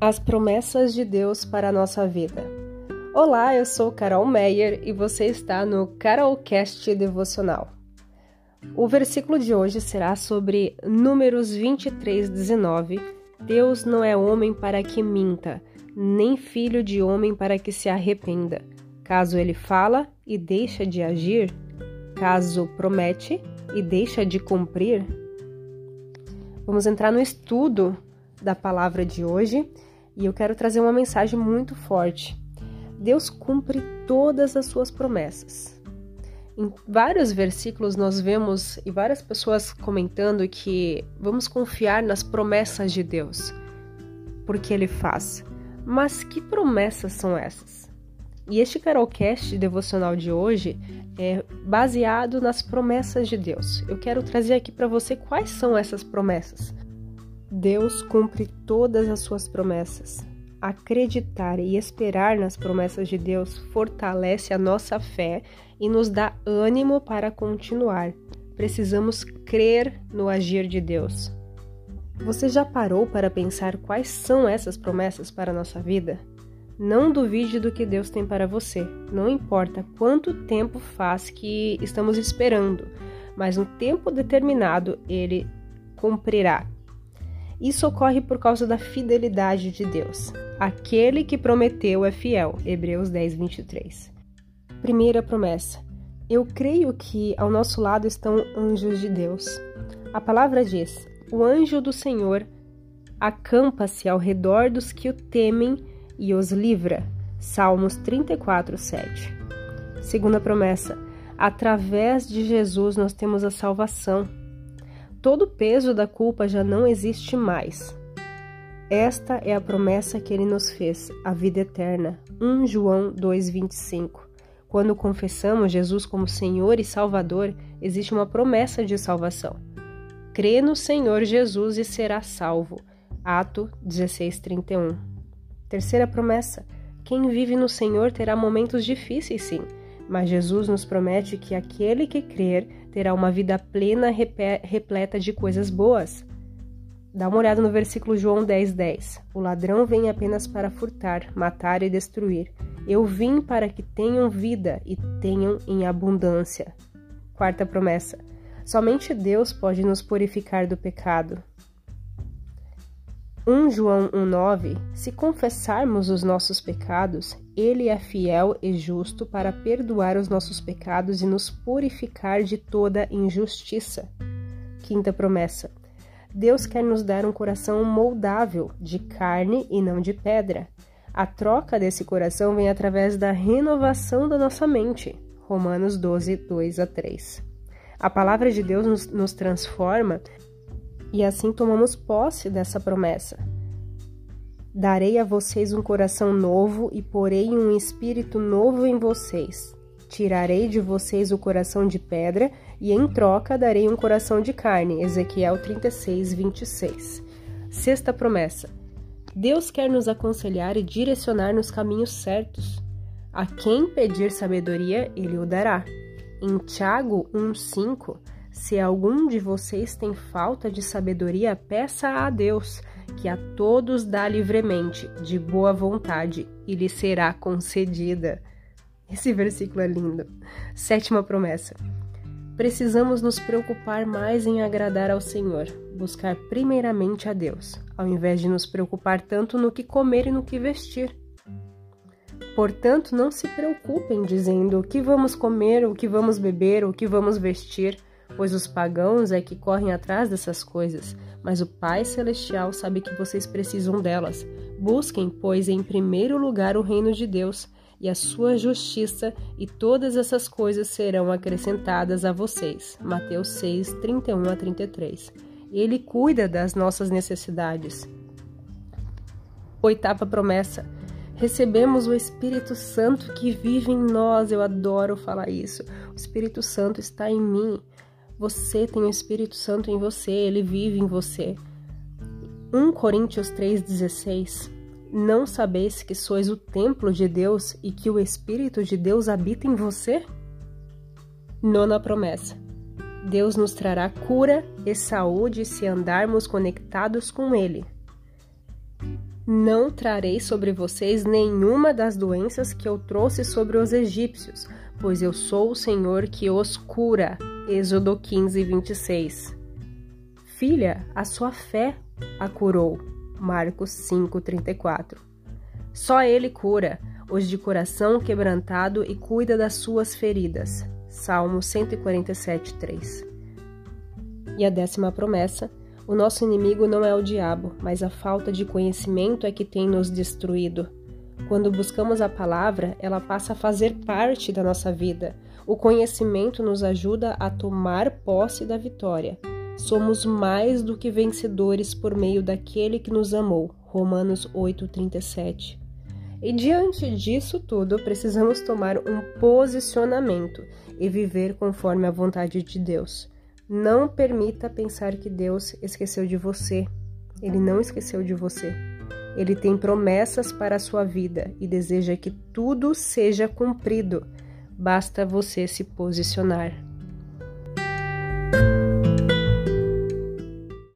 As promessas de Deus para a nossa vida. Olá, eu sou Carol Meyer e você está no Carolcast Devocional. O versículo de hoje será sobre Números 23, 19. Deus não é homem para que minta, nem filho de homem para que se arrependa. Caso ele fala e deixa de agir, caso promete e deixa de cumprir. Vamos entrar no estudo da palavra de hoje e eu quero trazer uma mensagem muito forte. Deus cumpre todas as suas promessas. Em vários versículos nós vemos e várias pessoas comentando que vamos confiar nas promessas de Deus, porque Ele faz. Mas que promessas são essas? E este Carolcast devocional de hoje é baseado nas promessas de Deus. Eu quero trazer aqui para você quais são essas promessas. Deus cumpre todas as suas promessas. Acreditar e esperar nas promessas de Deus fortalece a nossa fé e nos dá ânimo para continuar. Precisamos crer no agir de Deus. Você já parou para pensar quais são essas promessas para a nossa vida? Não duvide do que Deus tem para você. Não importa quanto tempo faz que estamos esperando, mas no tempo determinado ele cumprirá. Isso ocorre por causa da fidelidade de Deus. Aquele que prometeu é fiel. Hebreus 10, 23. Primeira promessa. Eu creio que ao nosso lado estão anjos de Deus. A palavra diz: O anjo do Senhor acampa-se ao redor dos que o temem e os livra. Salmos 34, 7. Segunda promessa. Através de Jesus nós temos a salvação todo o peso da culpa já não existe mais. Esta é a promessa que ele nos fez, a vida eterna. 1 João 2:25. Quando confessamos Jesus como Senhor e Salvador, existe uma promessa de salvação. Crê no Senhor Jesus e será salvo. Ato 16:31. Terceira promessa: quem vive no Senhor terá momentos difíceis, sim, mas Jesus nos promete que aquele que crer terá uma vida plena, repleta de coisas boas. Dá uma olhada no versículo João 10, 10. O ladrão vem apenas para furtar, matar e destruir. Eu vim para que tenham vida e tenham em abundância. Quarta promessa. Somente Deus pode nos purificar do pecado. 1 João 1,9: Se confessarmos os nossos pecados, Ele é fiel e justo para perdoar os nossos pecados e nos purificar de toda injustiça. Quinta promessa: Deus quer nos dar um coração moldável, de carne e não de pedra. A troca desse coração vem através da renovação da nossa mente. Romanos 12, 2 a 3. A palavra de Deus nos, nos transforma e assim tomamos posse dessa promessa. Darei a vocês um coração novo e porei um espírito novo em vocês. Tirarei de vocês o coração de pedra e em troca darei um coração de carne. Ezequiel 36, 26. Sexta promessa. Deus quer nos aconselhar e direcionar nos caminhos certos. A quem pedir sabedoria, ele o dará. Em Tiago 1,5 se algum de vocês tem falta de sabedoria, peça a Deus, que a todos dá livremente, de boa vontade, e lhe será concedida. Esse versículo é lindo. Sétima promessa. Precisamos nos preocupar mais em agradar ao Senhor, buscar primeiramente a Deus, ao invés de nos preocupar tanto no que comer e no que vestir. Portanto, não se preocupem dizendo o que vamos comer, o que vamos beber, o que vamos vestir pois os pagãos é que correm atrás dessas coisas, mas o Pai Celestial sabe que vocês precisam delas. Busquem, pois, em primeiro lugar o reino de Deus e a sua justiça, e todas essas coisas serão acrescentadas a vocês. Mateus 6, 31 a 33. Ele cuida das nossas necessidades. Oitava promessa. Recebemos o Espírito Santo que vive em nós. Eu adoro falar isso. O Espírito Santo está em mim. Você tem o Espírito Santo em você, ele vive em você. 1 Coríntios 3,16 Não sabeis que sois o templo de Deus e que o Espírito de Deus habita em você? Nona promessa. Deus nos trará cura e saúde se andarmos conectados com Ele. Não trarei sobre vocês nenhuma das doenças que eu trouxe sobre os egípcios, pois eu sou o Senhor que os cura. Êxodo 15, 26. Filha, a sua fé a curou. Marcos 5, 34. Só Ele cura os de coração quebrantado e cuida das suas feridas. Salmo 147, 3. E a décima promessa: o nosso inimigo não é o diabo, mas a falta de conhecimento é que tem nos destruído. Quando buscamos a palavra, ela passa a fazer parte da nossa vida. O conhecimento nos ajuda a tomar posse da vitória. Somos mais do que vencedores por meio daquele que nos amou. Romanos 8:37. E diante disso tudo, precisamos tomar um posicionamento e viver conforme a vontade de Deus. Não permita pensar que Deus esqueceu de você. Ele não esqueceu de você. Ele tem promessas para a sua vida e deseja que tudo seja cumprido. Basta você se posicionar.